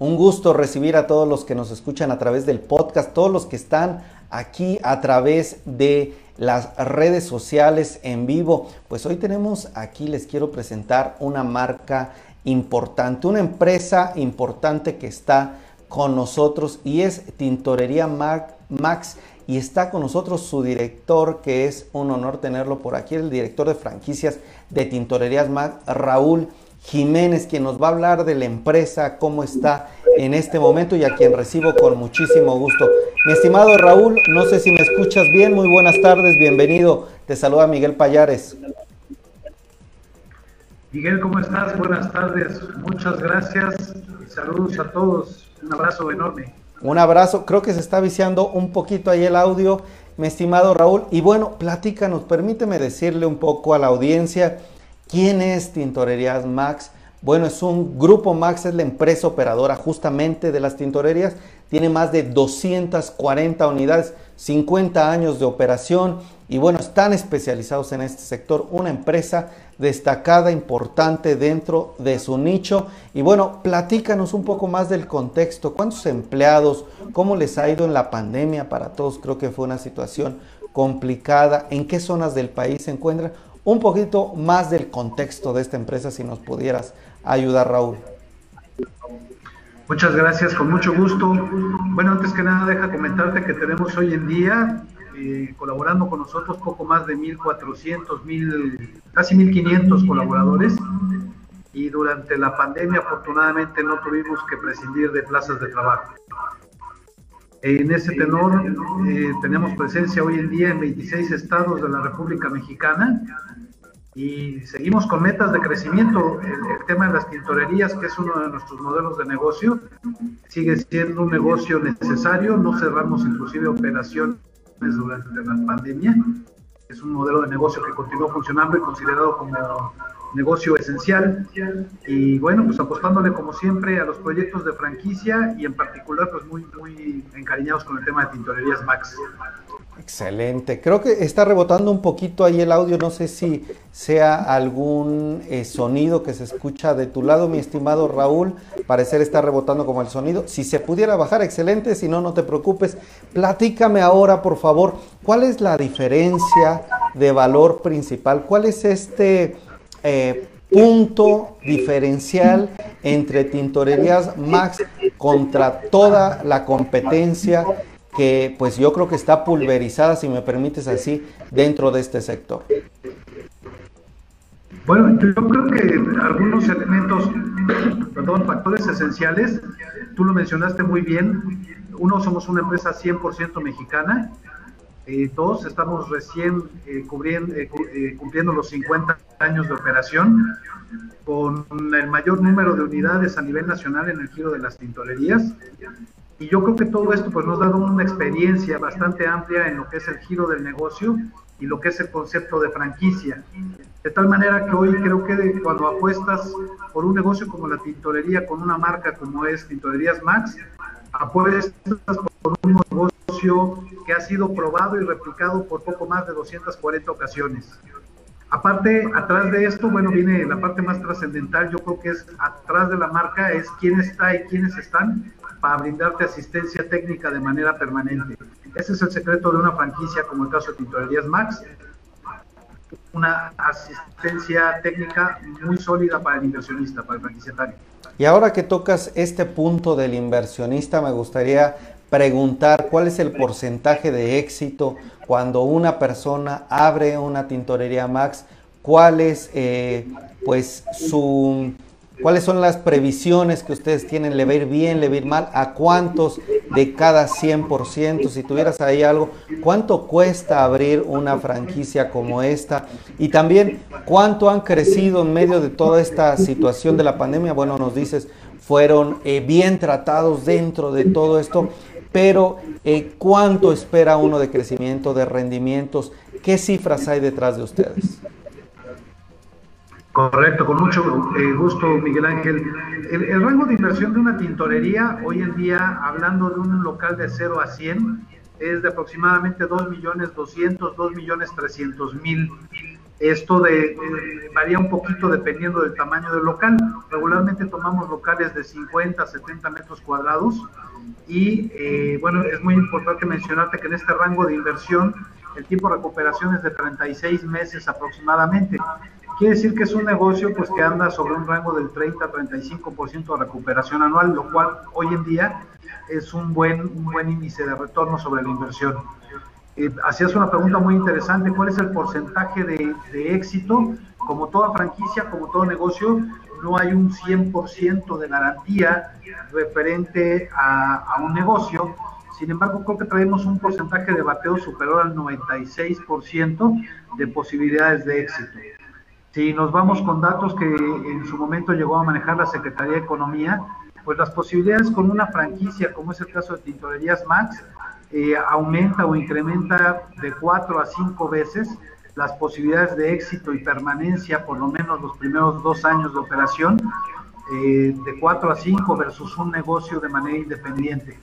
Un gusto recibir a todos los que nos escuchan a través del podcast, todos los que están aquí a través de las redes sociales en vivo. Pues hoy tenemos aquí, les quiero presentar una marca importante, una empresa importante que está con nosotros y es Tintorería Max y está con nosotros su director, que es un honor tenerlo por aquí, el director de franquicias de Tintorerías Max, Raúl Jiménez, quien nos va a hablar de la empresa, cómo está en este momento y a quien recibo con muchísimo gusto. Mi estimado Raúl, no sé si me escuchas bien, muy buenas tardes, bienvenido. Te saluda Miguel Payares. Miguel, ¿cómo estás? Buenas tardes, muchas gracias saludos a todos. Un abrazo enorme. Un abrazo, creo que se está viciando un poquito ahí el audio, mi estimado Raúl. Y bueno, platícanos, permíteme decirle un poco a la audiencia quién es Tintorerías Max. Bueno, es un grupo Max, es la empresa operadora justamente de las tintorerías. Tiene más de 240 unidades, 50 años de operación y bueno, están especializados en este sector. Una empresa destacada, importante dentro de su nicho. Y bueno, platícanos un poco más del contexto. ¿Cuántos empleados? ¿Cómo les ha ido en la pandemia? Para todos creo que fue una situación complicada. ¿En qué zonas del país se encuentran? Un poquito más del contexto de esta empresa, si nos pudieras ayudar, Raúl. Muchas gracias, con mucho gusto. Bueno, antes que nada, deja comentarte que tenemos hoy en día eh, colaborando con nosotros poco más de 1.400, mil, casi 1.500 colaboradores y durante la pandemia afortunadamente no tuvimos que prescindir de plazas de trabajo. En ese tenor eh, tenemos presencia hoy en día en 26 estados de la República Mexicana y seguimos con metas de crecimiento. El, el, tema de las tintorerías, que es uno de nuestros modelos de negocio, sigue siendo un negocio necesario. No cerramos inclusive operaciones durante la pandemia. Es un modelo de negocio que continuó funcionando y considerado como negocio esencial. Y bueno, pues apostándole como siempre a los proyectos de franquicia y en particular pues muy, muy encariñados con el tema de tintorerías Max. Excelente. Creo que está rebotando un poquito ahí el audio. No sé si sea algún eh, sonido que se escucha de tu lado, mi estimado Raúl. Parecer está rebotando como el sonido. Si se pudiera bajar, excelente. Si no, no te preocupes. Platícame ahora, por favor, cuál es la diferencia de valor principal. ¿Cuál es este eh, punto diferencial entre Tintorerías Max contra toda la competencia que pues yo creo que está pulverizada, si me permites así, dentro de este sector? Bueno, yo creo que algunos elementos, perdón, factores esenciales, tú lo mencionaste muy bien. Uno, somos una empresa 100% mexicana. Eh, dos, estamos recién eh, cubriendo, eh, eh, cumpliendo los 50 años de operación, con el mayor número de unidades a nivel nacional en el giro de las tintorerías. Y yo creo que todo esto pues, nos ha dado una experiencia bastante amplia en lo que es el giro del negocio y lo que es el concepto de franquicia. De tal manera que hoy creo que cuando apuestas por un negocio como la tintorería, con una marca como es Tintorerías Max, apuestas por un negocio que ha sido probado y replicado por poco más de 240 ocasiones. Aparte, atrás de esto, bueno, viene la parte más trascendental, yo creo que es atrás de la marca, es quién está y quiénes están para brindarte asistencia técnica de manera permanente. Ese es el secreto de una franquicia como el caso de Tintorerías Max, una asistencia técnica muy sólida para el inversionista, para el franquiciatario. Y ahora que tocas este punto del inversionista, me gustaría preguntar cuál es el porcentaje de éxito cuando una persona abre una tintorería Max, cuál es eh, pues su ¿Cuáles son las previsiones que ustedes tienen? ¿Le va a ir bien, le va a ir mal? ¿A cuántos de cada 100%? Si tuvieras ahí algo, ¿cuánto cuesta abrir una franquicia como esta? Y también, ¿cuánto han crecido en medio de toda esta situación de la pandemia? Bueno, nos dices, fueron eh, bien tratados dentro de todo esto, pero eh, ¿cuánto espera uno de crecimiento, de rendimientos? ¿Qué cifras hay detrás de ustedes? Correcto, con mucho eh, gusto, Miguel Ángel. El, rango de inversión de una tintorería, hoy en día, hablando de un local de 0 a 100, es de aproximadamente 2 millones 200, 2 millones 300 mil. Esto de, varía un poquito dependiendo del tamaño del local. Regularmente tomamos locales de 50 a 70 metros cuadrados y eh, bueno, es muy importante mencionarte que en este rango de inversión el tiempo de recuperación es de 36 meses aproximadamente. Quiere decir que es un negocio pues que anda sobre un rango del 30 a 35% de recuperación anual, lo cual hoy en día es un buen, un buen índice de retorno sobre la inversión. Eh, hacías una pregunta muy interesante, ¿cuál es el porcentaje de, éxito? Como toda franquicia, como todo negocio, no hay un 100% de garantía referente a, un negocio. Sin embargo, creo que traemos un porcentaje de bateo superior al 96% de posibilidades de éxito. Si nos vamos con datos que en su momento llegó a manejar la Secretaría de Economía, pues las posibilidades con una franquicia, como es el caso de Tintorerías Max, eh, aumenta o incrementa de cuatro a cinco veces las posibilidades de éxito y permanencia, por lo menos los primeros dos años de operación, eh, de cuatro a cinco versus un negocio de manera independiente.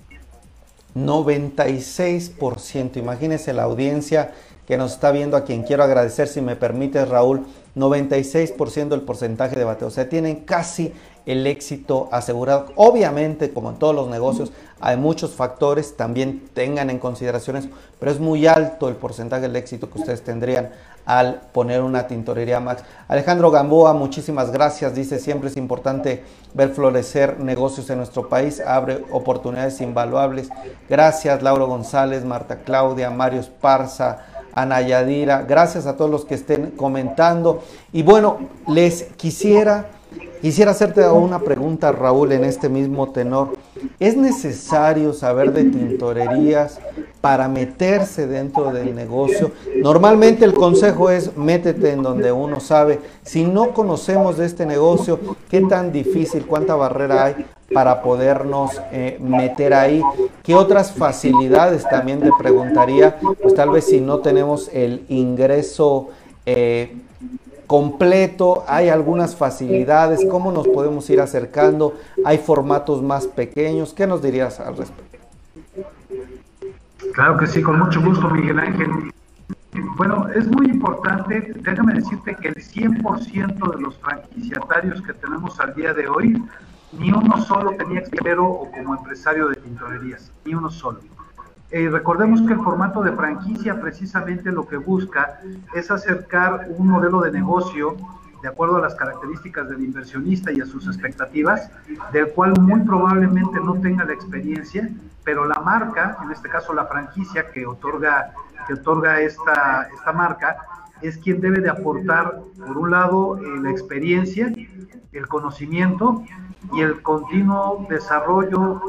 96%, imagínese la audiencia que nos está viendo, a quien quiero agradecer, si me permite Raúl, 96% del porcentaje de bateo. O sea, tienen casi el éxito asegurado. Obviamente, como en todos los negocios, hay muchos factores, también tengan en consideración pero es muy alto el porcentaje del éxito que ustedes tendrían al poner una tintorería Max. Alejandro Gamboa, muchísimas gracias. Dice, siempre es importante ver florecer negocios en nuestro país, abre oportunidades invaluables. Gracias, Lauro González, Marta Claudia, Mario Esparza. Ana Yadira, gracias a todos los que estén comentando. Y bueno, les quisiera Quisiera hacerte una pregunta, Raúl, en este mismo tenor. ¿Es necesario saber de tintorerías para meterse dentro del negocio? Normalmente el consejo es métete en donde uno sabe. Si no conocemos de este negocio, ¿qué tan difícil, cuánta barrera hay para podernos eh, meter ahí? ¿Qué otras facilidades también te preguntaría? Pues tal vez si no tenemos el ingreso eh, completo, hay algunas facilidades, cómo nos podemos ir acercando, hay formatos más pequeños, ¿qué nos dirías al respecto? Claro que sí, con mucho gusto Miguel Ángel. Bueno, es muy importante, déjame decirte que el 100% de los franquiciatarios que tenemos al día de hoy, ni uno solo tenía experto o como empresario de tintorerías, ni uno solo. Eh, recordemos que el formato de franquicia precisamente lo que busca es acercar un modelo de negocio de acuerdo a las características del inversionista y a sus expectativas, del cual muy probablemente no tenga la experiencia, pero la marca, en este caso la franquicia que otorga, que otorga esta, esta marca, es quien debe de aportar, por un lado, eh, la experiencia, el conocimiento y el continuo desarrollo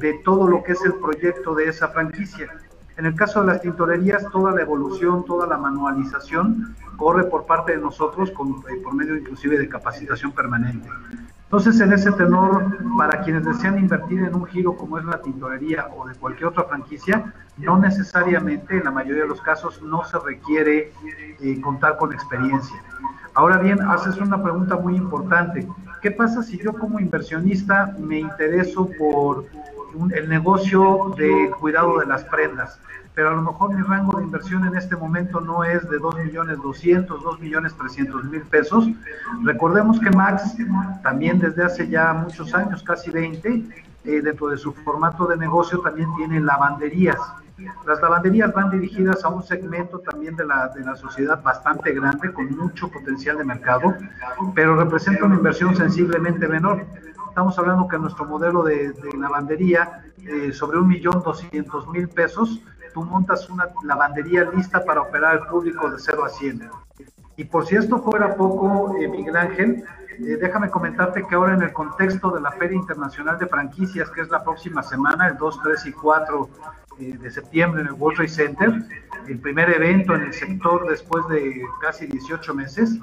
de todo lo que es el proyecto de esa franquicia. En el caso de las tintorerías, toda la evolución, toda la manualización corre por parte de nosotros con, eh, por medio inclusive de capacitación permanente. Entonces, en ese tenor, para quienes desean invertir en un giro como es la tintorería o de cualquier otra franquicia, no necesariamente, en la mayoría de los casos, no se requiere eh, contar con experiencia. Ahora bien, haces una pregunta muy importante. ¿Qué pasa si yo como inversionista me intereso por el negocio de cuidado de las prendas? Pero a lo mejor mi rango de inversión en este momento no es de 2 millones 200, 2 millones 300 mil pesos. Recordemos que Max también desde hace ya muchos años, casi 20, eh, dentro de su formato de negocio también tiene lavanderías. Las lavanderías van dirigidas a un segmento también de la, de la sociedad bastante grande, con mucho potencial de mercado, pero representa una inversión sensiblemente menor. Estamos hablando que nuestro modelo de, lavandería, eh, sobre un millón doscientos mil pesos, tú montas una lavandería lista para operar al público de 0 a 100. Y por si esto fuera poco, eh, Miguel Ángel, eh, déjame comentarte que ahora en el contexto de la Feria Internacional de Franquicias, que es la próxima semana, el 2, 3 y 4 eh, de septiembre en el World Trade Center, el primer evento en el sector después de casi 18 meses.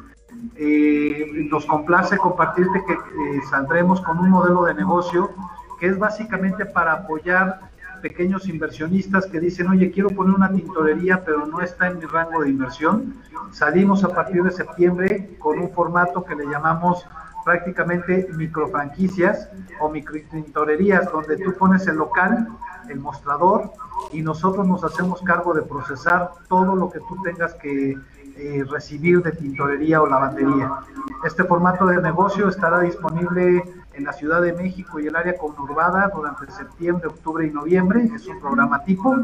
Eh, nos complace compartirte que eh, saldremos con un modelo de negocio que es básicamente para apoyar pequeños inversionistas que dicen, oye, quiero poner una tintorería, pero no está en mi rango de inversión. Salimos a partir de septiembre con un formato que le llamamos prácticamente microfranquicias o microtintorerías, donde tú pones el local, el mostrador, y nosotros nos hacemos cargo de procesar todo lo que tú tengas que, eh, recibir de tintorería o lavandería. Este formato de negocio estará disponible en la Ciudad de México y el área conurbada durante septiembre, octubre y noviembre. Es un programa tipo.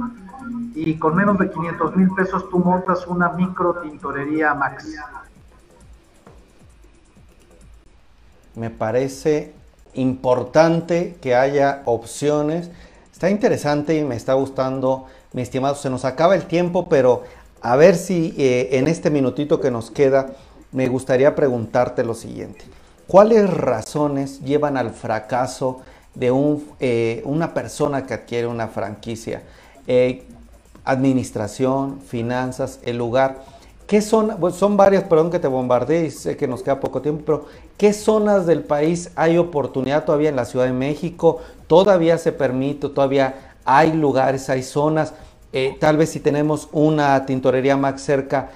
Y con menos de 500 mil pesos tú montas una micro tintorería Max. Me parece importante que haya opciones. Está interesante y me está gustando, mi estimado. Se nos acaba el tiempo, pero a ver si eh, en este minutito que nos queda me gustaría preguntarte lo siguiente. ¿Cuáles razones llevan al fracaso de eh, una persona que adquiere una franquicia? Eh, administración, finanzas, el lugar. ¿Qué son? son varias, perdón que te bombardeé y sé que nos queda poco tiempo, pero ¿qué zonas del país hay oportunidad todavía en la Ciudad de México? ¿Todavía se permite? ¿Todavía hay lugares, hay zonas? Eh, tal vez si tenemos una tintorería más cerca,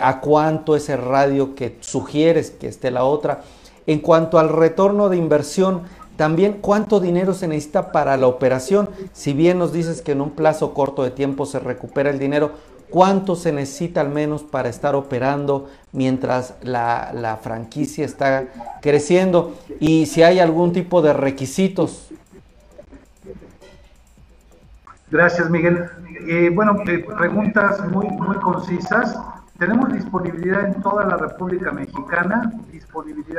¿a cuánto es radio que sugieres que esté la otra? En cuanto al retorno de inversión, también cuánto dinero se necesita para la operación. Si bien nos dices que en un plazo corto de tiempo se recupera el dinero, ¿cuánto se necesita al menos para estar operando mientras la, franquicia está creciendo? Y si hay algún tipo de requisitos. Gracias, Miguel. Eh, bueno, eh, preguntas muy, muy concisas. Tenemos disponibilidad en toda la República Mexicana,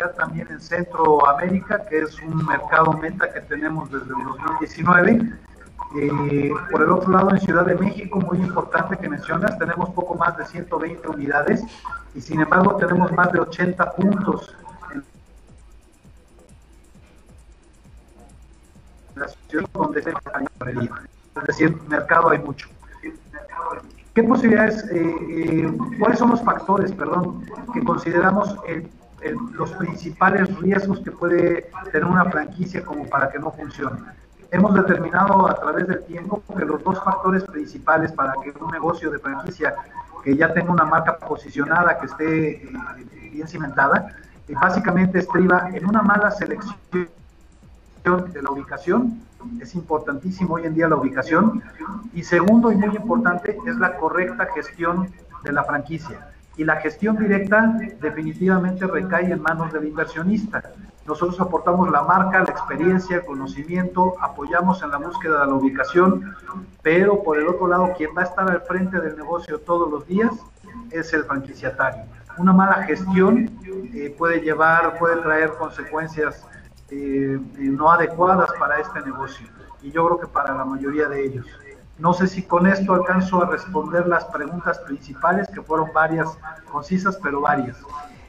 también en Centroamérica, que es un mercado meta que tenemos desde el 2019. Eh, por el otro lado, en Ciudad de México, muy importante que mencionas, tenemos poco más de 120 unidades y sin embargo tenemos más de 80 puntos en la ciudad donde se Es decir, mercado hay mucho. ¿Qué posibilidades, eh, eh, cuáles son los factores, perdón, que consideramos los principales riesgos que puede tener una franquicia como para que no funcione? Hemos determinado a través del tiempo que los dos factores principales para que un negocio de franquicia que ya tenga una marca posicionada, que esté eh, bien cimentada, básicamente estriba en una mala selección de la ubicación es importantísimo hoy en día la ubicación. Y segundo y muy importante es la correcta gestión de la franquicia. Y la gestión directa definitivamente recae en manos del inversionista. Nosotros aportamos la marca, la experiencia, el conocimiento, apoyamos en la búsqueda de la ubicación, pero por el otro lado, quien va a estar al frente del negocio todos los días es el franquiciatario. Una mala gestión eh, puede llevar, puede traer consecuencias eh, no adecuadas para este negocio y yo creo que para la mayoría de ellos. No sé si con esto alcanzo a responder las preguntas principales, que fueron varias, concisas, pero varias.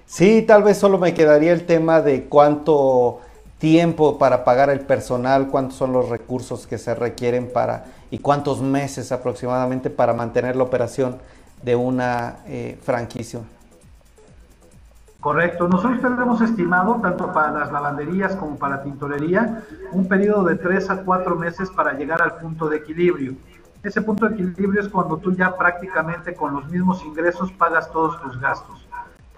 Sí, tal vez solo me quedaría el tema de cuánto tiempo para pagar el personal, cuántos son los recursos que se requieren para y cuántos meses aproximadamente para mantener la operación de una eh, franquicia. Correcto. Nosotros tenemos estimado, tanto para las lavanderías como para la tintorería, un periodo de tres a cuatro meses para llegar al punto de equilibrio. Ese punto de equilibrio es cuando tú ya prácticamente con los mismos ingresos pagas todos tus gastos.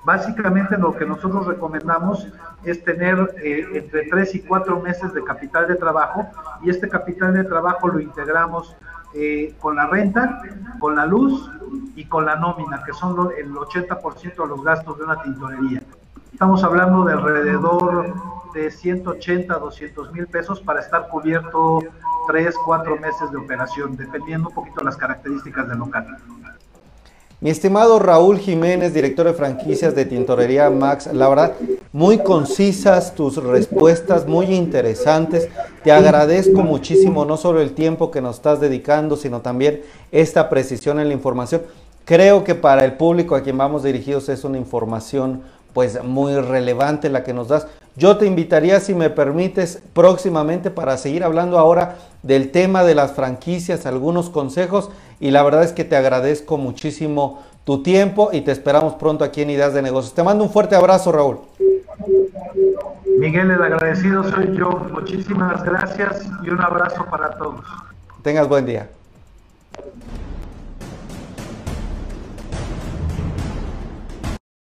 Básicamente lo que nosotros recomendamos es tener eh, entre tres y cuatro meses de capital de trabajo y este capital de trabajo lo integramos eh, con la renta, con la luz y con la nómina, que son el 80% de los gastos de una tintorería. Estamos hablando de alrededor de 180 a 200 mil pesos para estar cubierto 3, 4 meses de operación, dependiendo un poquito las características del local. Mi estimado Raúl Jiménez, director de franquicias de Tintorería Max, la verdad, muy concisas tus respuestas, muy interesantes. Te agradezco muchísimo no solo el tiempo que nos estás dedicando, sino también esta precisión en la información. Creo que para el público a quien vamos dirigidos es una información pues muy relevante la que nos das. Yo te invitaría, si me permites, próximamente para seguir hablando ahora del tema de las franquicias, algunos consejos y la verdad es que te agradezco muchísimo tu tiempo y te esperamos pronto aquí en Ideas de Negocios. Te mando un fuerte abrazo, Raúl. Miguel, el agradecido soy yo. Muchísimas gracias y un abrazo para todos. Tengas buen día.